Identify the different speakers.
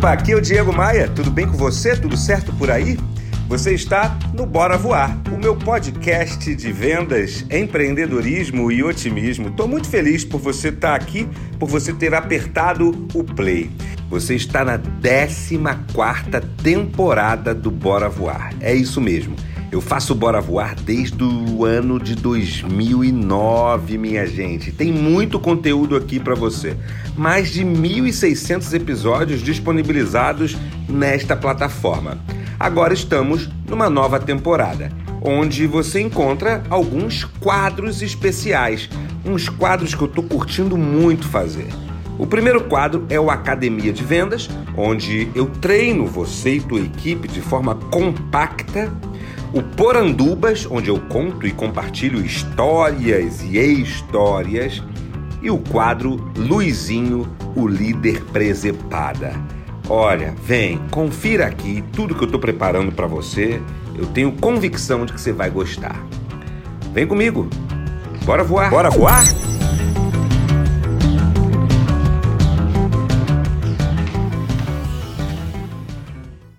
Speaker 1: Opa, aqui é o Diego Maia. Tudo bem com você? Tudo certo por aí? Você está no Bora Voar, o meu podcast de vendas, empreendedorismo e otimismo. Estou muito feliz por você estar aqui, por você ter apertado o play. Você está na 14 temporada do Bora Voar. É isso mesmo. Eu faço Bora Voar desde o ano de 2009, minha gente. Tem muito conteúdo aqui para você. Mais de 1.600 episódios disponibilizados nesta plataforma. Agora estamos numa nova temporada, onde você encontra alguns quadros especiais, uns quadros que eu estou curtindo muito fazer. O primeiro quadro é o Academia de Vendas, onde eu treino você e tua equipe de forma compacta o Porandubas, onde eu conto e compartilho histórias e histórias, e o quadro Luizinho, o líder presepada. Olha, vem, confira aqui tudo que eu estou preparando para você. Eu tenho convicção de que você vai gostar. Vem comigo. Bora voar.
Speaker 2: Bora voar?